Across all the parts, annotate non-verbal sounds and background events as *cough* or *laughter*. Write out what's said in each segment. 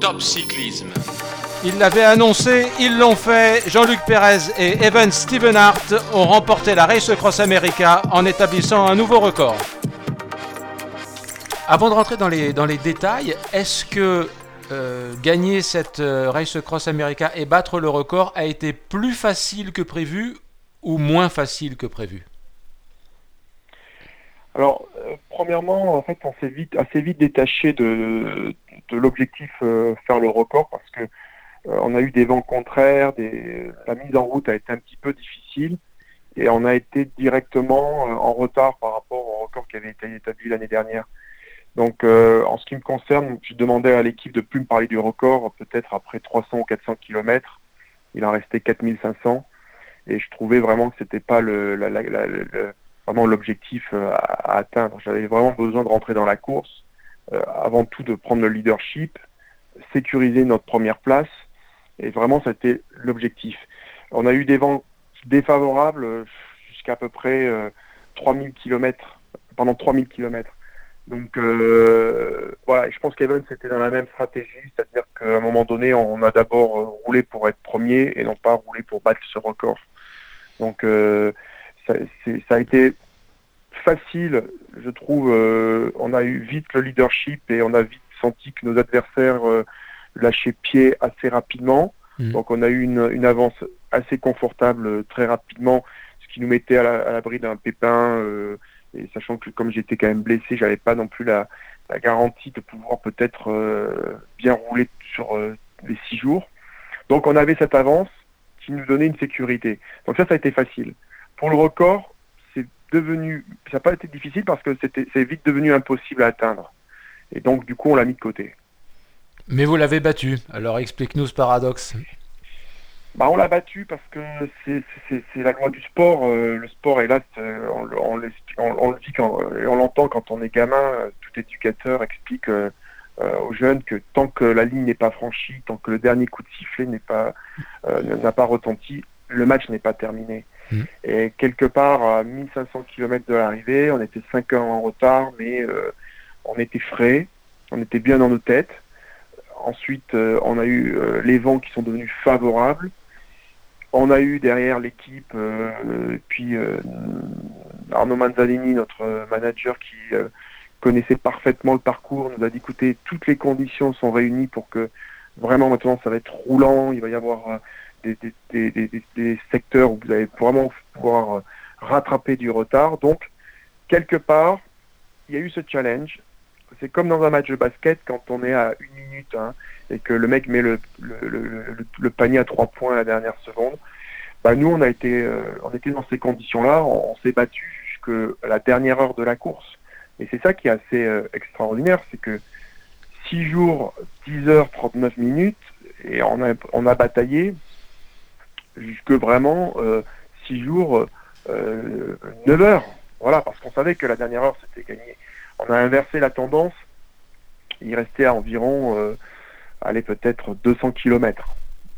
Top Cyclisme. Ils l'avaient annoncé, ils l'ont fait. Jean-Luc Pérez et Evan Stevenhart ont remporté la Race Cross America en établissant un nouveau record. Avant de rentrer dans les, dans les détails, est-ce que euh, gagner cette euh, Race Cross America et battre le record a été plus facile que prévu ou moins facile que prévu? Alors, euh, premièrement, en fait, on s'est vite, assez vite détaché de, de l'objectif faire le record parce que on a eu des vents contraires, des, la mise en route a été un petit peu difficile et on a été directement en retard par rapport au record qui avait été établi l'année dernière. Donc, euh, en ce qui me concerne, je demandais à l'équipe de plus me parler du record, peut-être après 300 ou 400 km. Il en restait 4500. Et je trouvais vraiment que c'était pas le, vraiment l'objectif euh, à, atteindre. J'avais vraiment besoin de rentrer dans la course. Euh, avant tout, de prendre le leadership, sécuriser notre première place. Et vraiment, c'était l'objectif. On a eu des vents défavorables jusqu'à à peu près 3000 km, pendant 3000 km. Donc euh, voilà, je pense qu'Evan c'était dans la même stratégie, c'est-à-dire qu'à un moment donné, on a d'abord euh, roulé pour être premier et non pas roulé pour battre ce record. Donc euh, ça, a été facile, je trouve. on a eu vite le leadership et on a vite senti que nos adversaires lâchaient pied assez rapidement. Mmh. Donc on a eu une, avance assez confortable très rapidement, ce qui nous mettait à l'abri d'un pépin et sachant que comme j'étais quand même blessé, j'avais pas non plus la, garantie de pouvoir peut-être euh, bien rouler sur euh, les six jours. Donc on avait cette avance qui nous donnait une sécurité. Donc ça, ça a été facile. Pour le record, devenu, ça n'a pas été difficile parce que c'était, c'est vite devenu impossible à atteindre. Et donc du coup, on l'a mis de côté. Mais vous l'avez battu. Alors explique-nous ce paradoxe. Bah, on l'a battu parce que c'est la loi du sport. Euh, le sport, hélas, euh, on, on, le dit quand, et on l'entend quand on est gamin. Euh, tout éducateur explique aux jeunes que tant que la ligne n'est pas franchie, tant que le dernier coup de sifflet n'est pas n'a pas retenti, le match n'est pas terminé. Et quelque part, à 1500 km de l'arrivée, on était 5 heures en retard, mais on était frais, on était bien dans nos têtes. Ensuite, on a eu les vents qui sont devenus favorables. On a eu derrière l'équipe, euh, puis euh, Arnaud Manzanini, notre manager, qui euh, connaissait parfaitement le parcours, nous a dit écoutez, toutes les conditions sont réunies pour que vraiment maintenant ça va être roulant, il va y avoir des, secteurs où vous allez vraiment pouvoir rattraper du retard. Donc, quelque part, il y a eu ce challenge. C'est comme dans un match de basket quand on est à une minute hein, et que le mec met le, panier à trois points à la dernière seconde. Bah, nous, on a été, euh, on était dans ces conditions-là, on, s'est battu jusqu'à la dernière heure de la course. Et c'est ça qui est assez euh, extraordinaire, c'est que 6 jours, 10 heures, 39 minutes, et on a bataillé jusque vraiment 6 euh, jours, 9 heures. Voilà, parce qu'on savait que la dernière heure, c'était gagné. On a inversé la tendance, il restait à environ aller peut-être 200 km.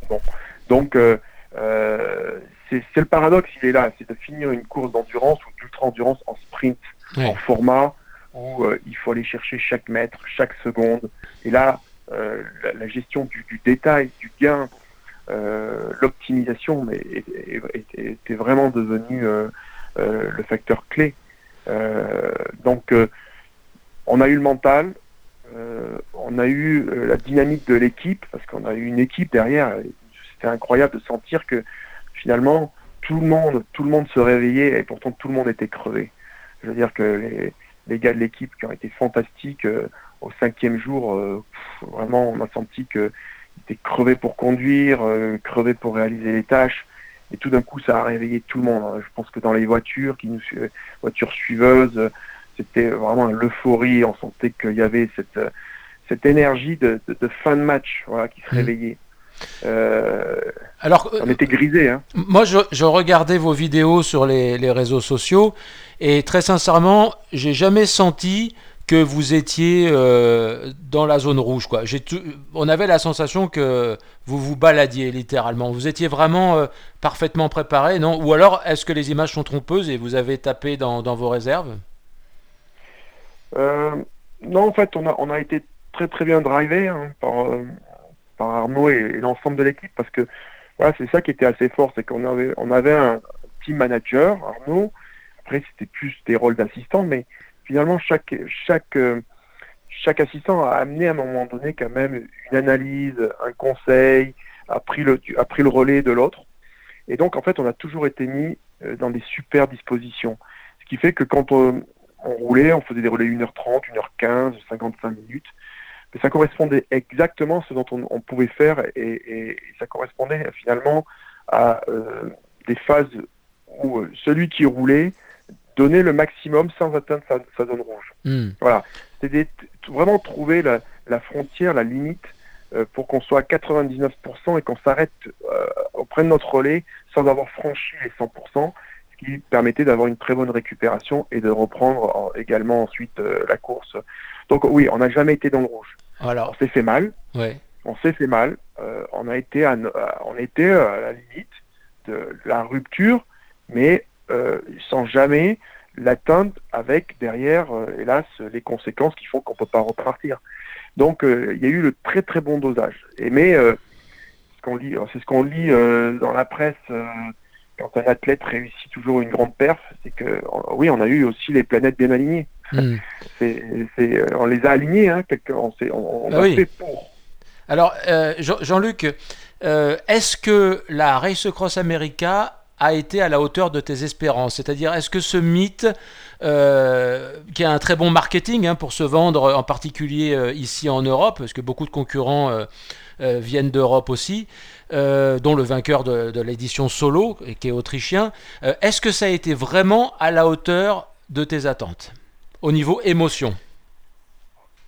Bon. Donc, euh, euh, c'est le paradoxe, il est là, c'est de finir une course d'endurance ou d'ultra-endurance en sprint, en format où euh, il faut aller chercher chaque mètre, chaque seconde. Et là, la, gestion du, détail, du gain, l'optimisation était vraiment devenu le facteur clé. donc, on a eu le mental, euh, on a eu euh, la dynamique de l'équipe, parce qu'on a eu une équipe derrière. C'était incroyable de sentir que finalement, tout le monde, tout le monde se réveillait et pourtant tout le monde était crevé. Je veux dire que les, gars de l'équipe qui ont été fantastiques euh, au cinquième jour, vraiment on a senti qu'ils étaient crevés pour conduire, crevés pour réaliser les tâches. Et tout d'un coup, ça a réveillé tout le monde. Je pense que dans les voitures, qui nous, voitures suiveuses, c'était vraiment l'euphorie. On sentait qu'il y avait cette, cette énergie de, fin de match voilà, qui se mmh. réveillait. Euh, Alors, on était grisé. Hein. Moi, je, regardais vos vidéos sur les, réseaux sociaux et très sincèrement, j'ai jamais senti que vous étiez euh, dans la zone rouge. Quoi. on avait la sensation que vous vous baladiez littéralement. Vous étiez vraiment euh, parfaitement préparé, non? Ou alors, est-ce que les images sont trompeuses et vous avez tapé dans vos réserves? Euh, non, en fait, on a, été très très bien drivé hein, par, par Arnaud et, l'ensemble de l'équipe parce que voilà, c'est ça qui était assez fort, c'est qu'on avait, on avait un team manager, Arnaud. Après, c'était plus des rôles d'assistant, mais finalement, chaque, chaque, chaque assistant a amené à un moment donné quand même une analyse, un conseil, a pris le, a pris le relais de l'autre. Et donc, en fait, on a toujours été mis dans des super dispositions. Ce qui fait que quand on, roulait, on faisait des relais 1h30, 1h15, 55 minutes. Mais ça correspondait exactement à ce dont on, pouvait faire et, ça correspondait finalement à euh, des phases où euh, celui qui roulait donnait le maximum sans atteindre sa, zone rouge. Hmm. Voilà. C'était vraiment trouver la, frontière, la limite euh, pour qu'on soit à 99% et qu'on s'arrête auprès de notre relais sans avoir franchi les 100% qui permettait d'avoir une très bonne récupération et de reprendre également ensuite euh, la course. Donc oui, on n'a jamais été dans le rouge. Alors, on s'est fait mal. On s'est fait mal. Euh, on a été à, on était à la limite de la rupture, mais euh, sans jamais l'atteindre avec derrière, hélas, les conséquences qui font qu'on ne peut pas repartir. Donc il y a eu le très très bon dosage. Et mais ce qu'on lit, c'est ce qu'on lit dans la presse quand un athlète réussit toujours une grande perf, c'est que oui, on a eu aussi les planètes bien alignées. Hmm. *laughs* on les a alignées, hein, on, on, ah a fait pour. Alors, euh, Jean-Luc, euh, est-ce que la Race Cross America a été à la hauteur de tes espérances C'est-à-dire, est-ce que ce mythe, euh, qui a un très bon marketing hein, pour se vendre, en particulier ici en Europe, parce que beaucoup de concurrents viennent d'Europe aussi, euh, dont le vainqueur de, l'édition solo, qui est autrichien. Euh, est-ce que ça a été vraiment à la hauteur de tes attentes au niveau émotion?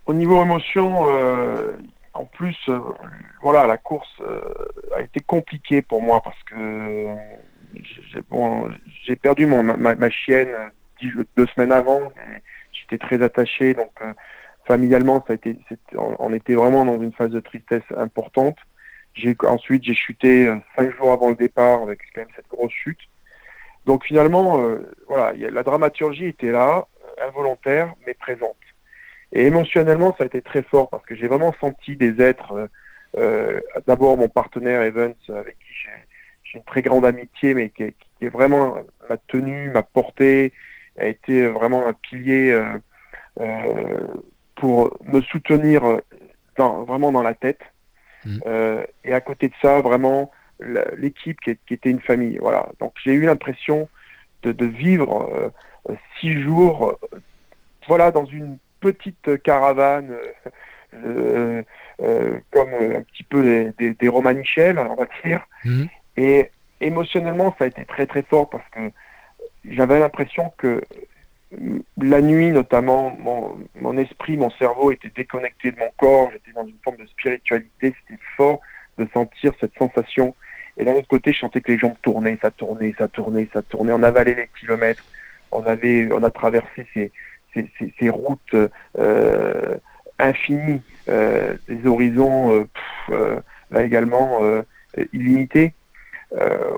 Au niveau émotion, euh, en plus, voilà, la course a été compliquée pour moi parce que j'ai perdu mon, ma, chienne deux semaines avant. J'étais très attaché, donc familialement, ça a été, on était vraiment dans une phase de tristesse importante. Ensuite, j'ai chuté euh, cinq jours avant le départ avec quand même cette grosse chute. Donc finalement, euh, voilà, la dramaturgie était là, euh, involontaire, mais présente. Et émotionnellement, ça a été très fort parce que j'ai vraiment senti des êtres, d'abord mon partenaire Evans, avec qui j'ai, une très grande amitié, mais qui, qui, est vraiment m'a tenu, m'a porté, a été vraiment un pilier pour me soutenir dans, vraiment dans la tête. Mm. Euh, et à côté de ça, vraiment, l'équipe qui, était une famille. Voilà. Donc j'ai eu l'impression de, vivre euh, six jours, euh, voilà, dans une petite caravane, comme un petit peu des, des, Romanichels, on va dire. Mm. Et émotionnellement, ça a été très très fort parce que j'avais l'impression que la nuit notamment, mon, esprit, mon cerveau était déconnecté de mon corps, j'étais dans une forme de spiritualité, c'était fort de sentir cette sensation. Et d'un autre côté, je sentais que les jambes tournaient, ça tournait, ça tournait, ça tournait, on avalait les kilomètres, on avait, on a traversé ces, ces, routes euh, infinies, euh, des horizons euh, là également illimités.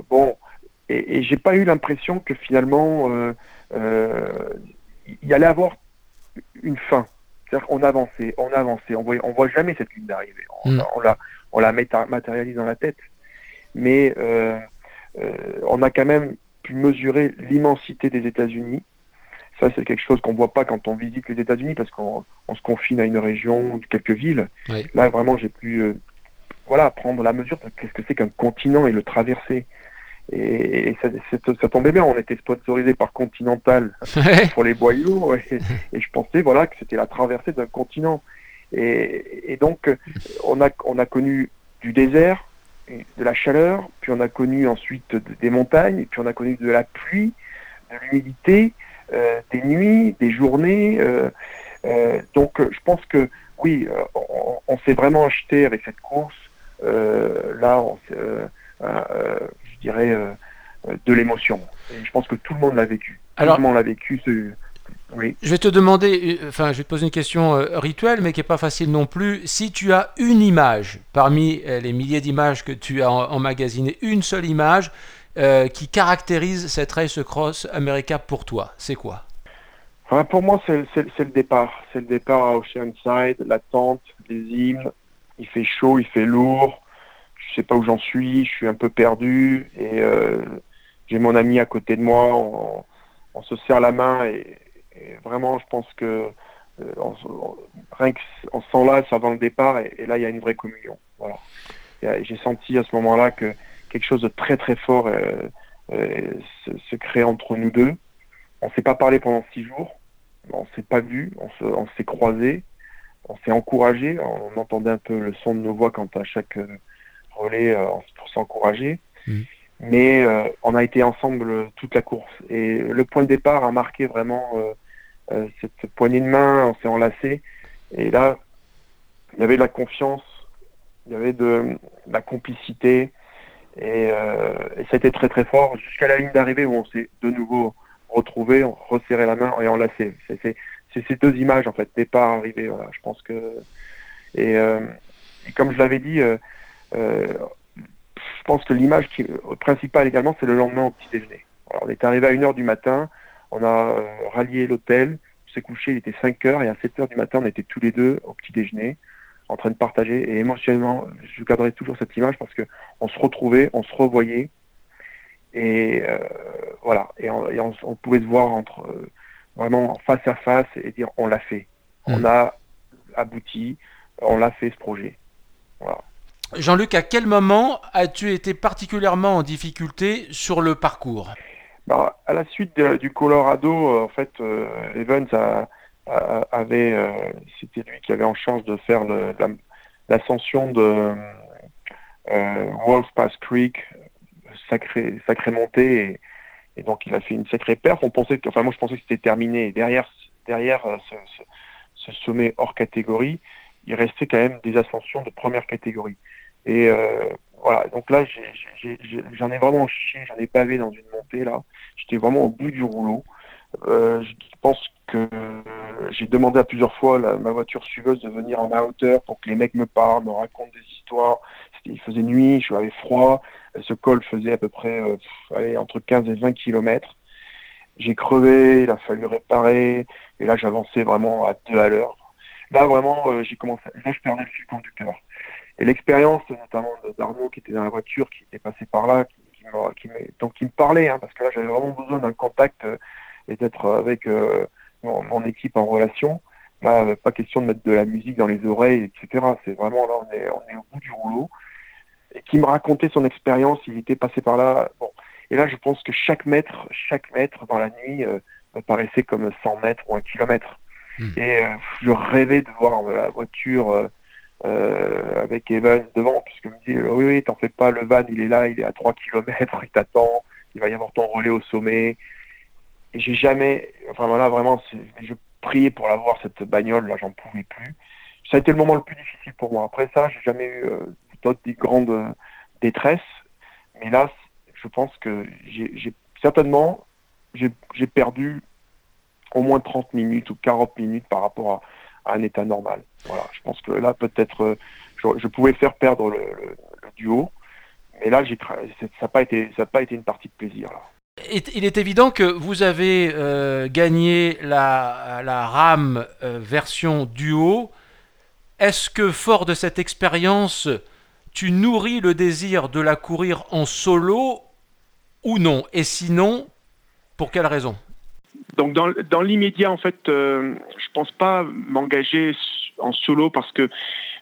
Bon, et, et j'ai pas eu l'impression que finalement euh, il y allait avoir une fin. C'est-à-dire qu'on avançait, on avançait, on voit, on voit jamais cette ligne d'arrivée. On, mm. la, on la matérialise dans la tête. Mais euh, euh, on a quand même pu mesurer l'immensité des États-Unis. Ça, c'est quelque chose qu'on voit pas quand on visite les États-Unis parce qu'on se confine à une région, quelques villes. Là, vraiment, j'ai pu voilà, prendre la mesure de qu'est-ce que c'est qu'un continent et le traverser. Et, ça, tombait bien, on était sponsorisé par Continental *laughs* pour les boyaux, et, je pensais voilà que c'était la traversée d'un continent. Et, donc on a, on a connu du désert, de la chaleur, puis on a connu ensuite des montagnes, puis on a connu de la pluie, de l'humidité, euh, des nuits, des journées. Euh, euh, donc je pense que oui, on, s'est vraiment acheté avec cette course. Là, on, dirais, euh, euh, de l'émotion. je pense que tout le monde l'a vécu. Alors, tout le monde l'a vécu. Oui. Je vais te demander, euh, enfin, je vais te poser une question rituelle, mais qui n'est pas facile non plus. Si tu as une image parmi les milliers d'images que tu as emmagasinées, une seule image qui caractérise cette race cross America pour toi, c'est quoi? Pour moi, c'est le départ. C'est le départ à Oceanside, l'attente, les hymnes. Il fait chaud, il fait lourd. Je sais pas où j'en suis. Je suis un peu perdu et j'ai mon ami à côté de moi. On, se serre la main et, vraiment, je pense que on, rien qu'on s'enlace avant le départ et, là, il y a une vraie communion. Voilà. J'ai senti à ce moment-là que quelque chose de très très fort se, se crée entre nous deux. On s'est pas parlé pendant six jours on s'est pas vu, on s'est croisé, on s'est encouragé, on entendait un peu le son de nos voix quand à chaque euh, relais euh, pour s'encourager. Mmh. Mais euh, on a été ensemble toute la course. Et le point de départ a marqué vraiment cette poignée de main, on s'est enlacé. Et là, il y avait de la confiance, il y avait de, la complicité. Et, et, ça a été très très fort jusqu'à la ligne d'arrivée où on s'est de nouveau retrouver, resserrer la main et. C'est ces deux images en fait, départ, arrivée. Voilà, je pense que et, euh, comme je l'avais dit, euh, euh, je pense que l'image principale également, c'est le lendemain au petit déjeuner. on est arrivé à 1h du matin, on a rallié l'hôtel, on s'est couché, il était 5h et à 7h du matin, on était tous les deux au petit déjeuner en train de partager et émotionnellement, je garderai toujours cette image parce que on se retrouvait, on se revoyait et voilà, et, on, pouvait se voir entre vraiment face à face et dire on l'a fait, on hmm. a abouti, on l'a fait ce projet. Jean-Luc, à quel moment as-tu été particulièrement en difficulté sur le parcours? Bah, À la suite du Colorado, euh, en fait, Evans avait, c'était lui qui avait en charge de faire l'ascension de Wolf Pass Creek sacré, sacré montée et, donc il a fait une sacrée perte. On pensait que, enfin moi je pensais que c'était terminé. derrière, derrière euh, ce, sommet hors catégorie, il restait quand même des ascensions de première catégorie. Et euh, voilà, donc là j'en ai, vraiment chié, j'en ai pavé dans une montée là. J'étais vraiment au bout du rouleau. Euh, je pense que j'ai demandé à plusieurs fois ma voiture suiveuse de venir en ma hauteur pour que les mecs me parlent, me racontent des histoires. Il faisait nuit, je avais froid. Ce col faisait à peu près euh, entre 15 et 20 km. J'ai crevé, il a fallu réparer, et là j'avançais vraiment à deux à l'heure. Là vraiment, euh, j'ai commencé, là je perdais le fil conducteur. Et l'expérience, notamment d'Arnaud qui était dans la voiture, qui était passé par là, qui, me, donc qui me parlait, hein, parce que là j'avais vraiment besoin d'un contact euh, et d'être avec mon, équipe en relation. Là, pas question de mettre de la musique dans les oreilles, etc. C'est vraiment là, on est, on est au bout du rouleau qui me racontait son expérience, il était passé par là. Bon. Et là, je pense que chaque mètre, chaque mètre dans la nuit euh, me paraissait comme 100 mètres ou un kilomètre. Hmm. Et euh, je rêvais de voir la voiture euh, avec Evan devant, puisque me dit oui, oui, t'en fais pas, le van, il est là, il est à 3 kilomètres, il t'attend, il va y avoir ton relais au sommet. Et j'ai jamais, enfin voilà, vraiment, je priais pour l'avoir cette bagnole, là, j'en pouvais plus. Ça a été le moment le plus difficile pour moi. Après ça, j'ai jamais eu des grandes euh, détresses. Mais là, je pense que j'ai certainement j'ai perdu au moins 30 minutes ou 40 minutes par rapport à, un état normal. Voilà, je pense que là peut-être euh, je, pouvais faire perdre le, duo, mais là j'ai ça n'a pas été pas été une partie de plaisir. Il est évident que vous avez euh, gagné la, la RAM version duo. Est-ce que fort de cette expérience, tu nourris le désir de la courir en solo ou non? Et sinon, pour quelle raison? Donc dans, l'immédiat, en fait, euh, je pense pas m'engager en solo parce que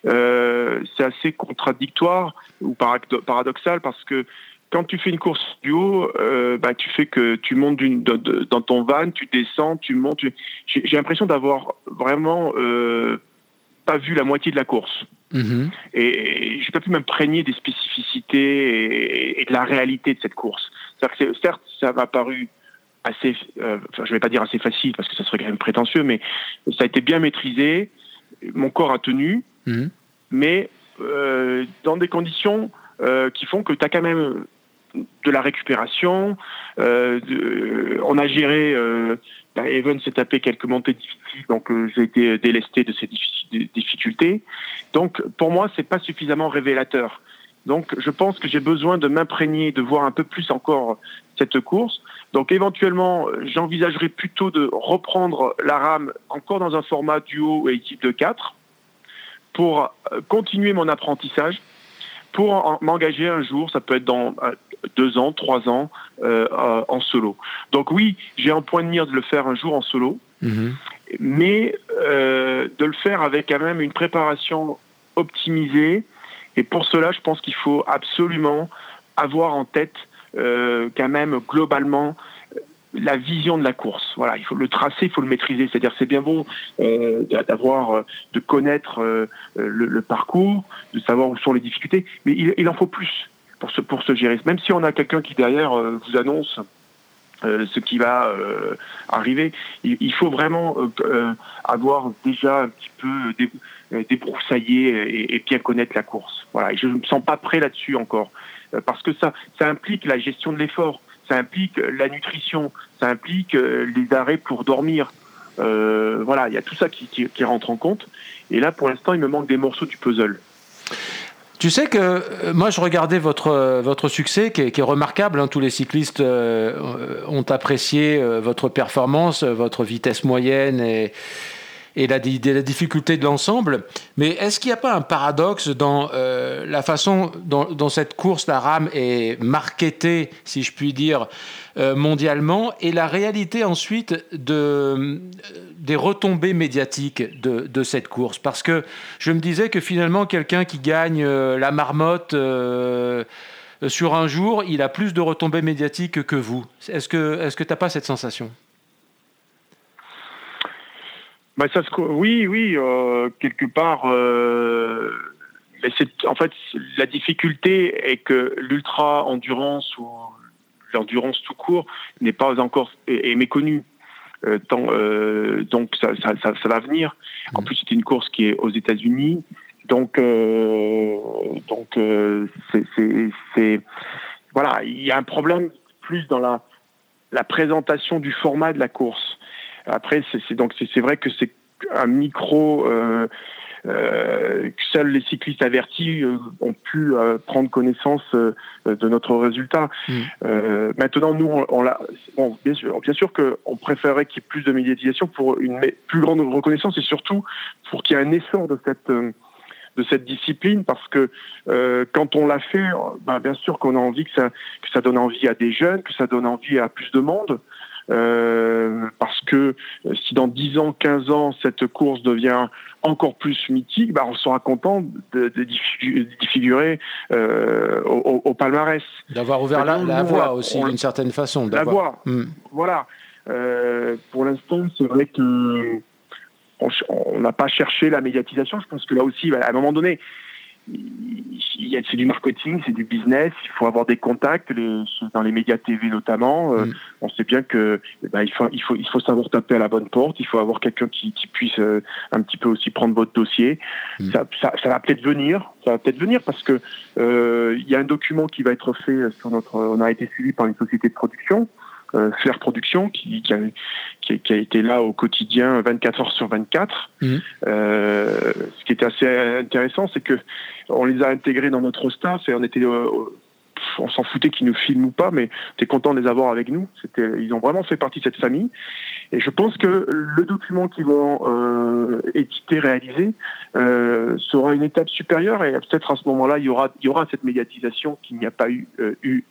euh, c'est assez contradictoire ou paradoxal parce que quand tu fais une course duo, euh, bah, tu fais que tu montes dans ton van, tu descends, tu montes. J'ai l'impression d'avoir vraiment pas vu la moitié de la course. Mhm. Et, je n'ai pas pu m'imprégner des spécificités et, de la réalité de cette course. Que certes, ça m'a paru assez, euh, enfin, je vais pas dire assez facile parce que ça serait quand même prétentieux, mais ça a été bien maîtrisé. Mon corps a tenu, mhm. mais euh, dans des conditions euh, qui font que tu as quand même de la récupération. on a géré bah, Evan s'est tapé quelques montées difficiles, donc euh, j'ai été délesté de ces difficultés. Donc pour moi, c'est pas suffisamment révélateur. Donc je pense que j'ai besoin de m'imprégner, de voir un peu plus encore cette course. Donc éventuellement, j'envisagerais plutôt de reprendre la rame encore dans un format duo et équipe de 4 pour continuer mon apprentissage, pour m'engager un jour, ça peut être dans deux ans, trois ans, en solo. Donc oui, j'ai un point de mire de le faire un jour en solo, mhm. mais de le faire avec quand même une préparation optimisée. Et pour cela, je pense qu'il faut absolument avoir en tête euh, quand même globalement la vision de la course. Voilà, il faut le tracer, il faut le maîtriser. C'est-à-dire, c'est bien bon euh, d'avoir, euh, de connaître le, parcours, de savoir où sont les difficultés, mais il, en faut plus pour se pour se gérer. Même si on a quelqu'un qui derrière vous annonce ce qui va arriver, il, faut vraiment avoir déjà un petit peu débroussaillé et, et, bien connaître la course. Voilà, et je ne me sens pas prêt là-dessus encore. Euh, parce que ça, ça implique la gestion de l'effort, ça implique la nutrition, ça implique euh, les arrêts pour dormir. Euh, voilà, il y a tout ça qui, rentre en compte. Et là, pour l'instant, il me manque des morceaux du puzzle. Tu sais que moi je regardais votre, votre succès qui est, remarquable, hein. tous les cyclistes ont apprécié votre performance, votre vitesse moyenne et, et la, difficulté de l'ensemble. Mais est-ce qu'il n'y a pas un paradoxe dans euh, la façon dont, cette course, la rame, est marketée, si je puis dire, euh, mondialement, et la réalité ensuite euh, des retombées médiatiques de, de, cette course? Parce que je me disais que finalement, quelqu'un qui gagne la marmotte sur un jour, il a plus de retombées médiatiques que vous. Est-ce que tu est n'as pas cette sensation? Bah, ça oui, oui, euh, quelque part. Euh, mais c'est en fait la difficulté est que l'ultra endurance ou l'endurance tout court n'est pas encore est, méconnue. Euh, euh, donc ça, ça, ça, ça, va venir. En mmh. plus, c'est une course qui est aux États-Unis, donc euh, donc c'est voilà, il y a un problème plus dans la la présentation du format de la course. Après, c'est donc c'est vrai que c'est un micro euh, euh, que seuls les cyclistes avertis euh, ont pu prendre connaissance de notre résultat. Mm. maintenant, nous, on, l'a. Bon, bien sûr, bien sûr qu'on préférerait qu'il y ait plus de médiatisation pour une plus grande reconnaissance et surtout pour qu'il y ait un essor de cette de cette discipline parce que quand on l'a fait, ben, bien sûr qu'on a envie que ça, que ça donne envie à des jeunes, que ça donne envie à plus de monde. Euh, parce que euh, si dans 10 ans, 15 ans, cette course devient encore plus mythique, bah, on sera content de, de, figurer euh, au, palmarès. D'avoir ouvert la, voie aussi d'une certaine façon. La voie, hmm. voilà. Euh, pour l'instant, c'est vrai que on n'a pas cherché la médiatisation. Je pense que là aussi, à un moment donné, c'est du marketing, c'est du business. Il faut avoir des contacts dans les médias TV notamment. Euh, mm. On sait bien que eh ben, il, faut, il, faut, il faut savoir taper à la bonne porte. Il faut avoir quelqu'un qui, qui, puisse euh, un petit peu aussi prendre votre dossier. Mm. Ça, ça, ça, va peut-être venir. Ça va peut-être venir parce que euh, il y a un document qui va être fait sur notre. On a été suivi par une société de production Faire Production qui, qui, a, qui, qui, a, été là au quotidien 24 heures sur 24. Mmh. Euh, ce qui était assez intéressant, c'est que on les a intégrés dans notre staff et on était euh, on s'en foutait qu'ils nous filment ou pas, mais on content de les avoir avec nous. C'était, ils ont vraiment fait partie de cette famille. Et je pense que le document qu'ils vont euh, éditer, réaliser, euh, sera une étape supérieure. Et peut-être à ce moment-là, il y aura, il y aura cette médiatisation qu'il n'y a pas eu, euh, eu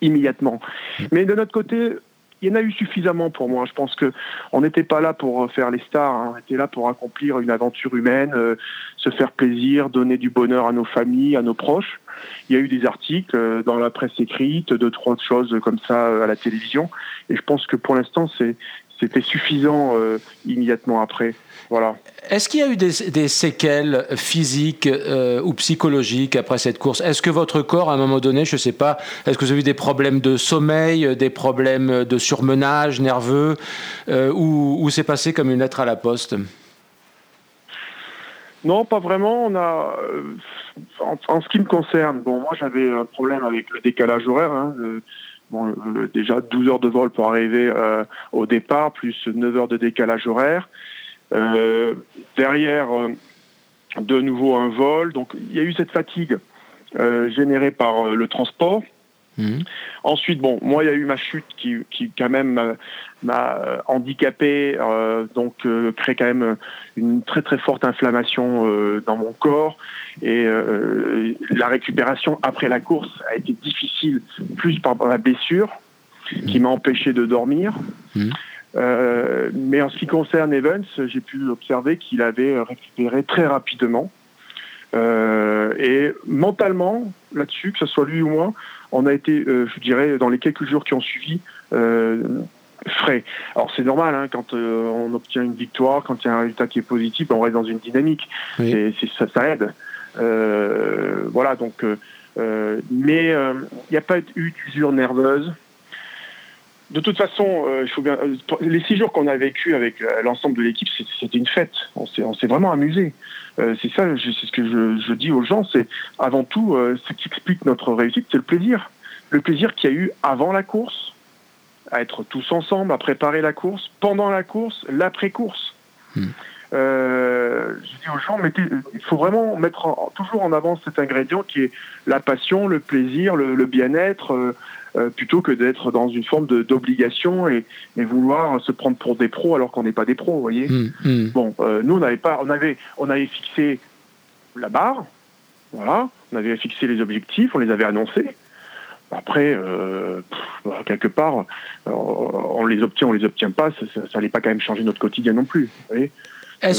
immédiatement. Mais de notre côté, il y en a eu suffisamment pour moi. Je pense que on n'était pas là pour faire les stars, hein. on était là pour accomplir une aventure humaine, euh, se faire plaisir, donner du bonheur à nos familles, à nos proches. Il y a eu des articles euh, dans la presse écrite, deux trois choses comme ça euh, à la télévision, et je pense que pour l'instant c'est c'était suffisant immédiatement après. Voilà. Est-ce qu'il y a eu des, séquelles physiques euh, ou psychologiques après cette course? Est-ce que votre corps, à un moment donné, je ne sais pas, est-ce que vous avez eu des problèmes de sommeil, des problèmes de surmenage nerveux, euh, ou, c'est passé comme une lettre à la poste? Non, pas vraiment. On a, euh, en, ce qui me concerne, bon, moi j'avais un problème avec le décalage horaire. Hein, bon, déjà 12 heures de vol pour arriver au départ, plus 9 heures de décalage horaire. Euh, derrière, euh, de nouveau un vol. Donc il y a eu cette fatigue euh, générée par le transport. Mhm. Ensuite, bon, moi, il y a eu ma chute qui, qui quand même m'a handicapé, euh, donc euh, crée quand même une très très forte inflammation dans mon corps et la récupération après la course a été difficile, plus par la blessure qui m'a empêché de dormir. Mhm. mais en ce qui concerne Evans, j'ai pu observer qu'il avait récupéré très rapidement. et mentalement, là-dessus, que ce soit lui ou moi, on a été, euh, je dirais, dans les quelques jours qui ont suivi, euh, frais. Alors c'est normal, hein, quand euh, on obtient une victoire, quand il y a un résultat qui est positif, on reste dans une dynamique. Et ça, ça aide. voilà, donc, mais il n'y a pas eu d'usure nerveuse. De toute façon, il faut bien. Les six jours qu'on a vécu avec l'ensemble de l'équipe, c'était une fête. On s'est vraiment amusé. Euh, c'est ça, c'est ce que je, dis aux gens, c'est avant tout euh, ce qui explique notre réussite, c'est le plaisir. Le plaisir qu'il y a eu avant la course, à être tous ensemble, à préparer la course, pendant la course, l'après-course. Hmm. Euh, je dis aux gens, il faut vraiment mettre toujours en avant cet ingrédient qui est la passion, le plaisir, le, bien-être, euh, plutôt que d'être dans une forme d'obligation et, et, vouloir se prendre pour des pros alors qu'on n'est pas des pros, vous voyez. Mmh, mmh. Bon, euh, nous on n'avait pas, on avait, on avait fixé la barre, voilà, on avait fixé les objectifs, on les avait annoncés. Après, euh, quelque part, on les obtient, on les obtient pas, ça n'allait pas quand même changer notre quotidien non plus. Vous voyez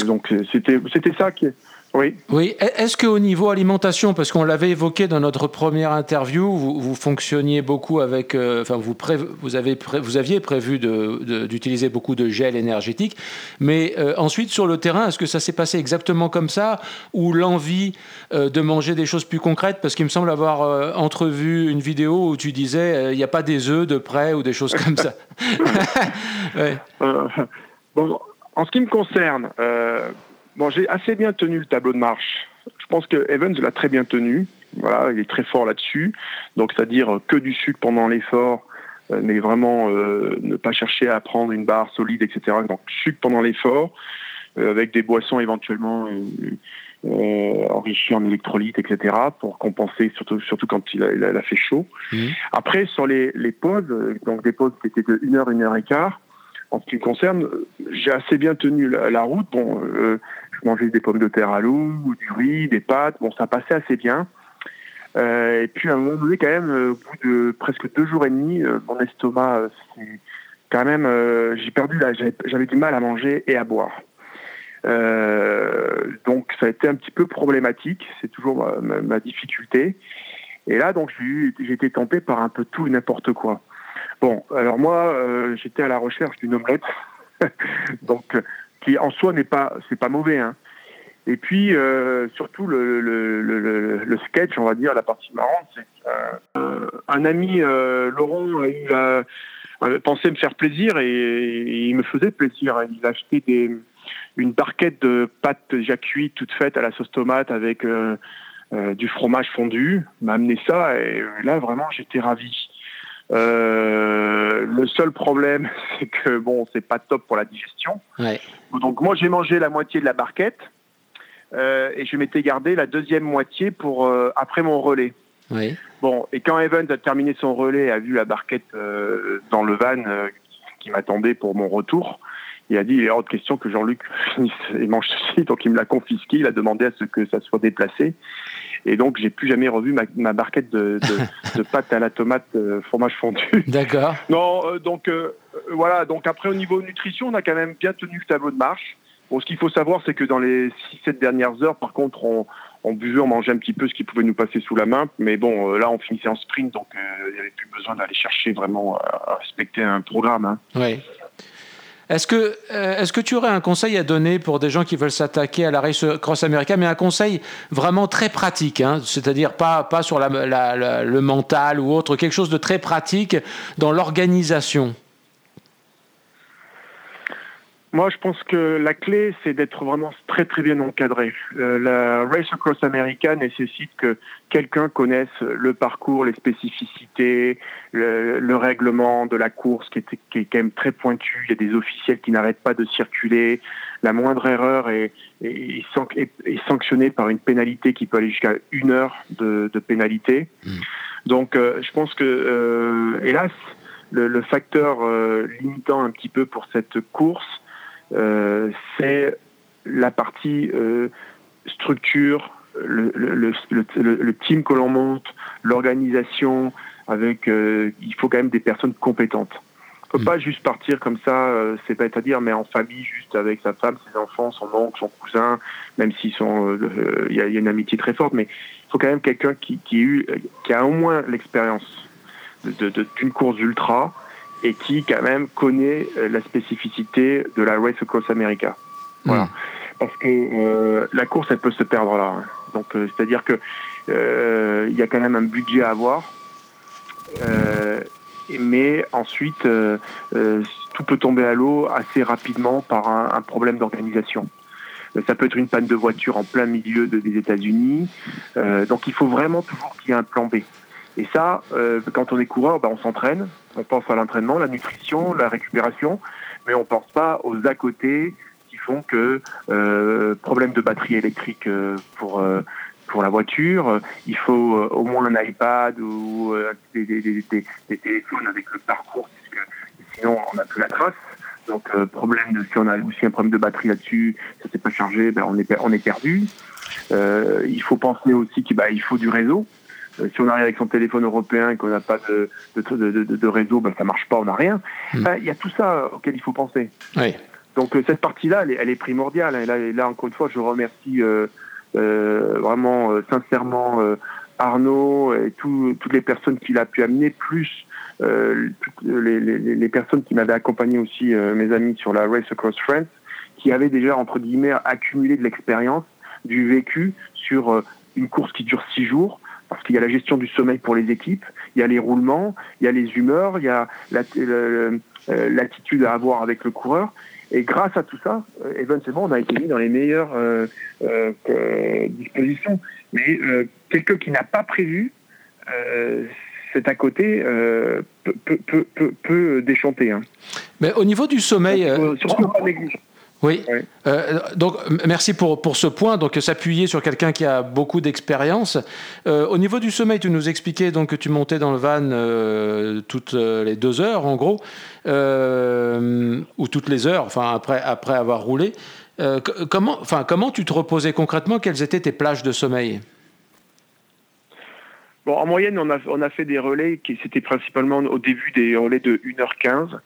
Donc c'était c'était ça qui. Oui. Oui. Est-ce qu'au niveau alimentation, parce qu'on l'avait évoqué dans notre première interview, vous, fonctionniez beaucoup avec, euh, enfin vous, vous, avez vous aviez prévu d'utiliser beaucoup de gel énergétique, mais euh, ensuite sur le terrain, est-ce que ça s'est passé exactement comme ça, ou l'envie euh, de manger des choses plus concrètes, parce qu'il me semble avoir entrevu une vidéo où tu disais il n'y a pas des œufs de près ou des choses comme ça. *laughs* bon, en ce qui me concerne. Bon, j'ai assez bien tenu le tableau de marche. Je pense que Evans l'a très bien tenu. Voilà, il est très fort là-dessus. Donc, c'est-à-dire que du sucre pendant l'effort, euh, mais vraiment euh, ne pas chercher à prendre une barre solide, etc. Donc, sucre pendant l'effort, euh, avec des boissons éventuellement enrichies en électrolytes, etc. pour compenser, surtout, surtout quand il a, fait chaud. Mmh. Après, sur les, les pauses, donc des pauses qui étaient de 1 heure, 1 heure et quart, en ce qui me concerne, j'ai assez bien tenu la, route. Bon, euh, je mangeais des pommes de terre à l'eau, du riz, des pâtes. Bon, ça passait assez bien. Euh, et puis à un moment donné, quand même, au bout de presque deux jours et demi, euh, mon estomac, c'est quand même, j'ai perdu là, j'avais du mal à manger et à boire. donc ça a été un petit peu problématique. C'est toujours ma, difficulté. Et là, donc j'ai été tenté par un peu tout et n'importe quoi. Bon, alors moi, euh, j'étais à la recherche d'une omelette, *laughs* donc euh, qui en soi n'est pas, c'est pas mauvais. Hein. Et puis euh, surtout le, le, le, le, sketch, on va dire, la partie marrante, c'est un ami Laurent il a pensé me faire plaisir et, il me faisait plaisir. Il a acheté des, une barquette de pâtes déjà cuites toutes faites à la sauce tomate avec du fromage fondu, m'a amené ça et là vraiment j'étais ravi. Euh, le seul problème, *laughs* c'est que bon, c'est pas top pour la digestion. Donc moi, j'ai mangé la moitié de la barquette euh, et je m'étais gardé la deuxième moitié pour euh, après mon relais. Bon, et quand Evans a terminé son relais et a vu la barquette dans le van qui m'attendait pour mon retour, il a dit il est hors de question que Jean-Luc *laughs* finisse et mange ceci, donc il me l'a confisqué, il a demandé à ce que ça soit déplacé. Et donc, j'ai plus jamais revu ma, barquette de, *laughs* de, pâte à la tomate euh, fromage fondu. D'accord. *laughs* Non, euh, donc euh, voilà. Donc après, au niveau nutrition, on a quand même bien tenu le tableau de marche. Bon, ce qu'il faut savoir, c'est que dans les 6-7 dernières heures, par contre, on, on buvait, on mangeait un petit peu ce qui pouvait nous passer sous la main. Mais bon, là, on finissait en sprint, donc il n'y avait plus besoin d'aller chercher vraiment à, respecter un programme. Hein. Oui. Est-ce que, euh, est-ce que tu aurais un conseil à donner pour des gens qui veulent s'attaquer à la race cross America, mais un conseil vraiment très pratique, hein, c'est-à-dire pas, pas sur le mental ou autre, quelque chose de très pratique dans l'organisation? Moi, je pense que la clé, c'est d'être vraiment très très bien encadré. Euh, la Race Across America nécessite que quelqu'un connaisse le parcours, les spécificités, le, règlement de la course qui est, qui est, quand même très pointu. Il y a des officiels qui n'arrêtent pas de circuler. La moindre erreur est, est, est, sanctionnée par une pénalité qui peut aller jusqu'à une heure de, de pénalité. Mmh. Donc, je pense que, hélas, le, facteur limitant un petit peu pour cette course, c'est la partie structure, le, le, le, team que l'on monte, l'organisation, avec, il faut quand même des personnes compétentes. On peut mm. pas juste partir comme ça, euh, c'est pas à dire, mais en famille, juste avec sa femme, ses enfants, son oncle, son cousin, même s'ils sont, euh, euh, il y, a une amitié très forte, mais il faut quand même quelqu'un qui, qui, eu, qui a au moins l'expérience d'une de, d'une course ultra et qui quand même connaît la spécificité de la Race Across America. Voilà. Mm. Parce que la course, elle peut se perdre là. Hein. Donc, c'est-à-dire que il y a quand même un budget à avoir. Euh, mais ensuite, euh, euh, tout peut tomber à l'eau assez rapidement par un, problème d'organisation. Euh, ça peut être une panne de voiture en plein milieu des États-Unis. donc il faut vraiment toujours qu'il y ait un plan B. Et ça, quand on est coureur, ben, on s'entraîne, on pense à l'entraînement, la nutrition, la récupération, mais on ne pense pas aux à côté qui font que problème de batterie électrique pour pour la voiture, il faut euh, au moins un iPad ou euh, des, téléphones avec le parcours, puisque sinon on n'a plus la trace. Donc euh, problème de si on a aussi un problème de batterie là-dessus, ça s'est pas chargé, ben on est perdu. il faut penser aussi qu'il bah, faut du réseau. Si on arrive avec son téléphone européen et qu'on n'a pas de, de, de, réseau, ben, ça marche pas, on n'a rien. Hmm. il y a tout ça auquel il faut penser. Donc cette partie-là, elle, est primordiale. Hein. Et là, encore une fois, je remercie euh, vraiment euh, sincèrement euh, Arnaud et toutes les personnes qu'il a pu amener, plus les, les, personnes qui m'avaient accompagné aussi, mes amis sur la Race Across France, qui avaient déjà, entre guillemets, accumulé de l'expérience, du vécu sur une course qui dure six jours, parce qu'il y a la gestion du sommeil pour les équipes, il y a les roulements, il y a les humeurs, il y a l'attitude à avoir avec le coureur. Et grâce à tout ça, euh, éventuellement, on a été mis dans les meilleures euh, euh, dispositions. Mais quelqu'un qui n'a pas prévu, c'est à côté peut, peut, déchanter. Hein. Mais au niveau du sommeil... surtout pas négliger. Oui. Euh, donc merci pour, pour ce point. Donc s'appuyer sur quelqu'un qui a beaucoup d'expérience. Euh, au niveau du sommeil, tu nous expliquais donc que tu montais dans le van euh, toutes les deux heures en gros, ou toutes les heures, enfin après après avoir roulé. comment, enfin comment tu te reposais concrètement? Quelles étaient tes plages de sommeil? Bon, en moyenne, on a, on a fait des relais qui c'était principalement au début des relais de 1h15,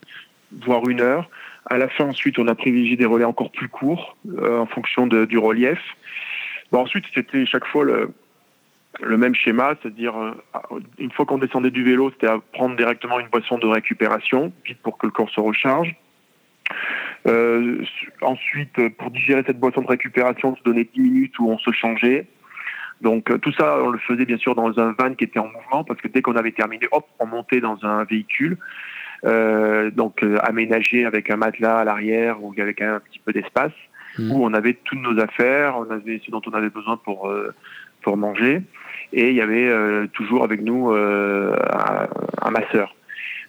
voire 1 heure. À la fin, ensuite, on a privilégié des relais encore plus courts euh, en fonction du relief. Bon, ensuite, c'était chaque fois le, le même schéma, c'est-à-dire euh, une fois qu'on descendait du vélo, c'était à prendre directement une boisson de récupération, vite pour que le corps se recharge. Euh, ensuite, pour digérer cette boisson de récupération, on se donnait 10 minutes où on se changeait. Donc tout ça, on le faisait bien sûr dans un van qui était en mouvement, parce que dès qu'on avait terminé, hop, on montait dans un véhicule. Euh, donc euh, aménagé avec un matelas à l'arrière ou avec un, petit peu d'espace, mmh. où on avait toutes nos affaires, on avait ce dont on avait besoin pour euh, pour manger, et il y avait toujours avec nous un, masseur.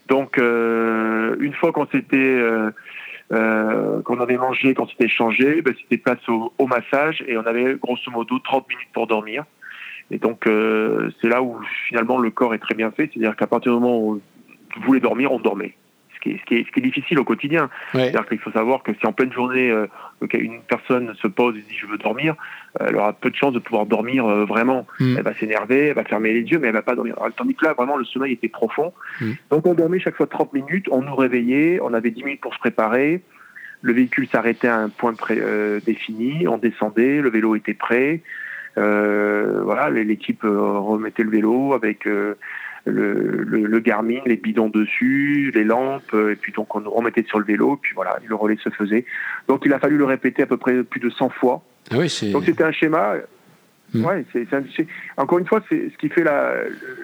Donc une fois qu'on s'était qu'on avait mangé, qu'on s'était changé, ben, c'était place au, au, massage et on avait grosso modo 30 minutes pour dormir. Et donc c'est là où finalement le corps est très bien fait, c'est-à-dire qu'à partir du moment où voulait dormir, on dormait. Ce qui est, ce qui est, ce qui est difficile au quotidien. C'est-à-dire qu'il faut savoir que si en pleine journée, euh, une personne se pose et dit je veux dormir, euh, elle aura peu de chances de pouvoir dormir euh, vraiment. Mm. Elle va s'énerver, elle va fermer les yeux, mais elle va pas dormir. Alors, tandis que là, vraiment, le sommeil était profond. Mm. Donc on dormait chaque fois 30 minutes, on nous réveillait, on avait 10 minutes pour se préparer. Le véhicule s'arrêtait à un point pré, défini, on descendait, le vélo était prêt. voilà, l'équipe remettait le vélo avec le, le, Garmin, les bidons dessus, les lampes, euh, et puis donc on nous remettait sur le vélo, puis voilà, le relais se faisait. Donc il a fallu le répéter à peu près plus de 100 fois. Ah oui, donc c'était un schéma. Hmm. Ouais, c'est, encore une fois, c'est ce qui fait la,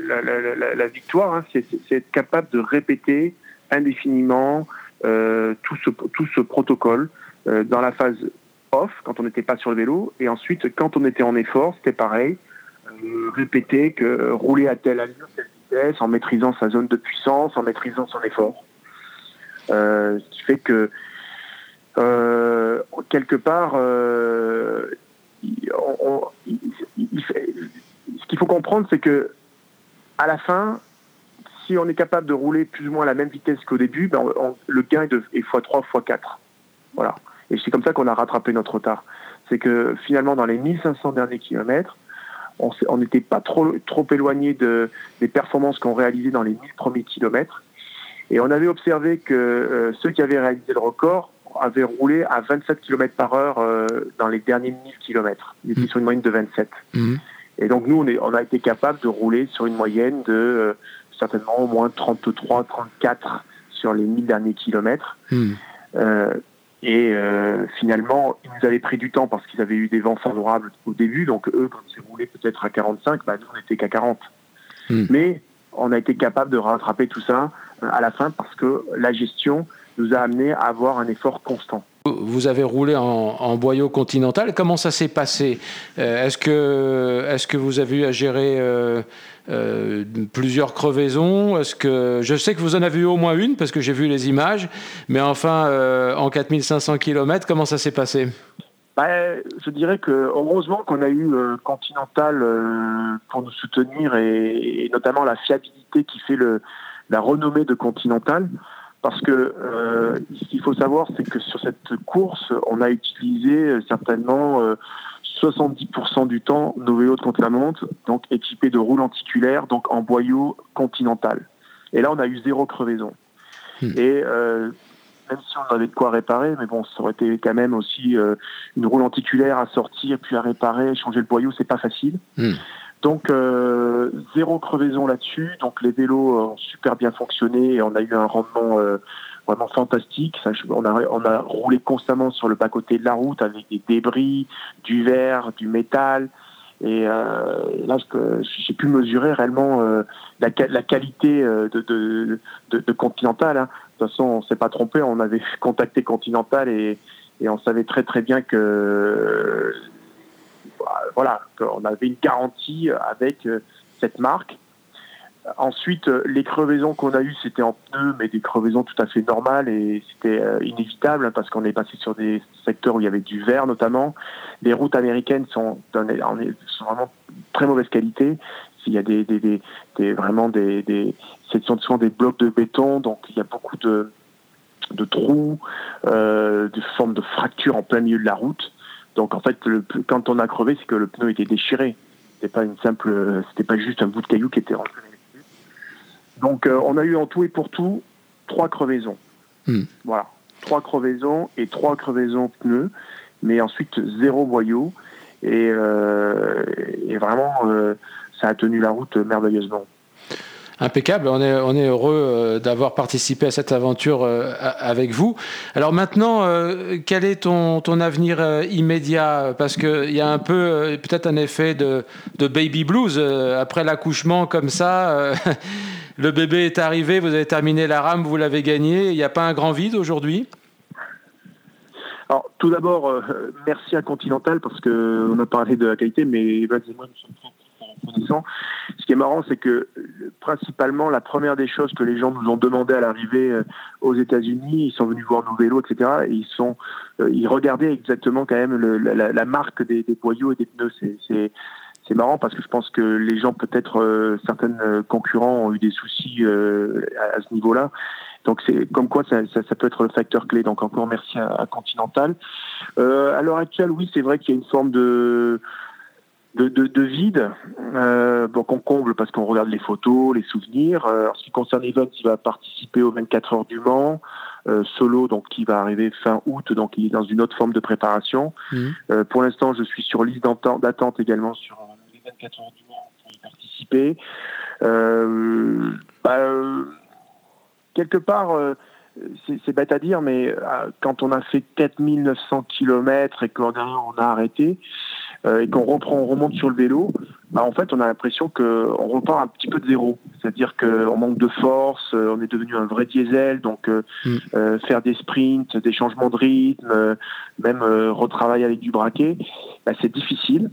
la, la, la victoire, hein, c'est, être capable de répéter indéfiniment euh, tout, ce, tout ce protocole euh, dans la phase off, quand on n'était pas sur le vélo, et ensuite quand on était en effort, c'était pareil, euh, répéter que rouler à telle allure, telle en maîtrisant sa zone de puissance, en maîtrisant son effort. Euh, ce qui fait que euh, quelque part, euh, ce qu'il faut comprendre, c'est que à la fin, si on est capable de rouler plus ou moins à la même vitesse qu'au début, ben le gain est, de, x3, x4. Voilà. Et c'est comme ça qu'on a rattrapé notre retard. C'est que finalement, dans les 1500 derniers kilomètres, on n'était pas trop, trop éloigné de, des performances qu'on réalisait dans les 1000 premiers kilomètres. Et on avait observé que euh, ceux qui avaient réalisé le record avaient roulé à 27 km par heure euh, dans les derniers 1000 km. Ils étaient mmh. sur une moyenne de 27. Mmh. Et donc nous, on, est, on, a été capable de rouler sur une moyenne de euh, certainement au moins 33, 34 sur les 1000 derniers kilomètres. Mmh. Et euh, finalement, ils nous avaient pris du temps parce qu'ils avaient eu des vents favorables au début. Donc eux, quand ils roulaient peut-être à 45, bah, nous, on n'était qu'à 40. Hmm. Mais on a été capable de rattraper tout ça euh, à la fin parce que la gestion nous a amené à avoir un effort constant. Vous avez roulé en, boyau continental. Comment ça s'est passé euh, Est-ce que, est que vous avez eu à gérer euh, euh, plusieurs crevaisons Est-ce que je sais que vous en avez eu au moins une parce que j'ai vu les images, mais enfin en 4500 km, comment ça s'est passé? Bah, je dirais que heureusement qu'on a eu Continental pour nous soutenir et, notamment la fiabilité qui fait la renommée de Continental. Parce que euh, ce qu'il faut savoir, c'est que sur cette course, on a utilisé euh, certainement 70% euh, du temps nos vélos de contre-la-montre, donc équipés de roues lenticulaires, donc en boyau continental. Et là, on a eu zéro crevaison. Hmm. Et même si on avait de quoi réparer, mais bon, ça aurait été quand même aussi une roue lenticulaire à sortir, puis à réparer, changer le boyau, c'est pas facile. Hmm. Donc euh, zéro crevaison là-dessus. Donc les vélos ont super bien fonctionné et on a eu un rendement euh, vraiment fantastique. on, a, on a roulé constamment sur le bas-côté de la route avec des débris, du verre, du métal. Et euh, là, j'ai pu mesurer réellement la, la, qualité de, de, de, Continental. Hein. De toute façon, on s'est pas trompé. On avait *laughs* contacté Continental et, et on savait très très bien que voilà, on avait une garantie avec euh, cette marque. Ensuite, euh, les crevaisons qu'on a eues, c'était en pneus, mais des crevaisons tout à fait normales et c'était euh, inévitable hein, parce qu'on est passé sur des secteurs où il y avait du verre notamment. Les routes américaines sont, sont vraiment très mauvaise qualité. Il y a des, des, vraiment des, des, sont souvent des blocs de béton, donc il y a beaucoup de, de trous, de formes de fractures en plein milieu de la route. Donc en fait, le, quand on a crevé, c'est que le pneu était déchiré. C'était pas une simple, c'était pas juste un bout de caillou qui était rentré. Donc euh, on a eu en tout et pour tout trois crevaisons. Hmm. Voilà, trois crevaisons et trois crevaisons pneus, mais ensuite zéro boyau et, euh, et vraiment euh, ça a tenu la route merveilleusement. Impeccable, on est, heureux euh, d'avoir participé à cette aventure euh, avec vous. Alors maintenant, euh, quel est ton, avenir immédiat? Parce qu'il y a un peu peut-être un effet de, baby blues après l'accouchement comme ça. *laughs* le bébé est arrivé, vous avez terminé la rame, vous l'avez gagné. Il n'y a pas un grand vide aujourd'hui? Alors, tout d'abord, merci à Continental parce qu'on a parlé de la qualité, mais moi, nous sommes ce qui est marrant, c'est que principalement, la première des choses que les gens nous ont demandé à l'arrivée euh, aux États-Unis, ils sont venus voir nos vélos, etc. Et ils sont, euh, ils regardaient exactement quand même la, marque des, boyaux et des pneus. C'est marrant parce que je pense que les gens, peut-être euh, certains concurrents ont eu des soucis à, ce niveau-là. Donc c'est comme quoi ça, peut être le facteur clé. Donc encore merci à, Continental. à l'heure actuelle, oui, c'est vrai qu'il y a une forme de de, de, de vide. Euh, donc on comble parce qu'on regarde les photos, les souvenirs. Euh, en ce qui concerne Evans, il va participer aux 24 heures du Mans. Euh, solo, donc qui va arriver fin août, donc il est dans une autre forme de préparation. Mmh. Euh, pour l'instant, je suis sur liste d'attente également sur les 24 heures du Mans pour y participer. Euh, bah, quelque part, c'est bête à dire, mais quand on a fait 4900 km et qu'on on a arrêté, et qu'on reprend, on remonte sur le vélo, bah, en fait, on a l'impression qu'on repart un petit peu de zéro. C'est-à-dire qu'on manque de force, euh, on est devenu un vrai diesel, donc euh, mm. faire des sprints, des changements de rythme, même retravailler avec du braquet, bah, c'est difficile.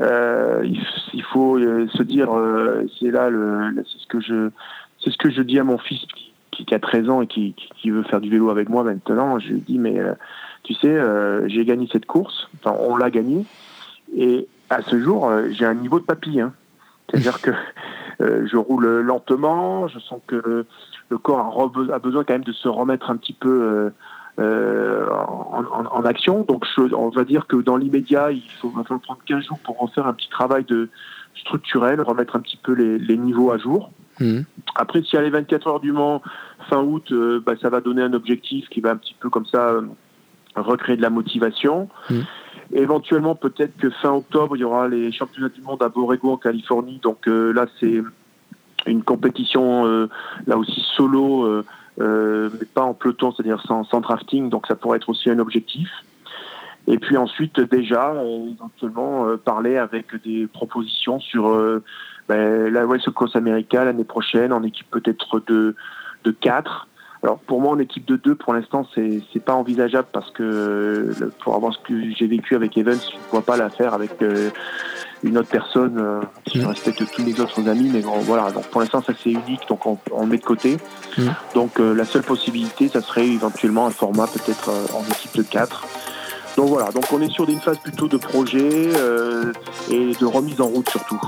il, faut se dire, c'est là, c'est ce que je, c'est ce que je dis à mon fils qui, qui, a 13 ans et qui, qui, veut faire du vélo avec moi maintenant. Je lui dis, mais tu sais, j'ai gagné cette course, enfin, on l'a gagné. Et à ce jour, euh, j'ai un niveau de papy. Hein. C'est-à-dire que je roule lentement, je sens que le corps a, besoin quand même de se remettre un petit peu en, action. Donc on va dire que dans l'immédiat, il faut, va falloir prendre 15 jours pour refaire un petit travail de structurel, remettre un petit peu les, niveaux à jour. Mmh. Après, si y a les 24 heures du Mans fin août, bah, ça va donner un objectif qui va un petit peu comme ça recréer de la motivation. Mmh. Éventuellement, peut-être que fin octobre, il y aura les championnats du monde à Borrego en Californie. Donc euh, là, c'est une compétition euh, là aussi solo, euh, mais pas en peloton, c'est-à-dire sans, sans, drafting. Donc ça pourrait être aussi un objectif. Et puis ensuite, déjà, éventuellement parler avec des propositions sur ben, la West Coast America l'année prochaine en équipe peut-être de de 4 alors pour moi en équipe de deux, pour l'instant, c'est c'est pas envisageable parce que pour avoir ce que j'ai vécu avec Evans, je ne vois pas la faire avec euh, une autre personne. Euh, je mmh. respecte tous mes autres amis, mais bon, voilà. Donc pour l'instant, ça c'est unique, donc on, on, met de côté. Mmh. Donc euh, la seule possibilité, ça serait éventuellement un format peut-être en équipe de 4. Donc voilà, donc on est sur une phase plutôt de projet et de remise en route surtout.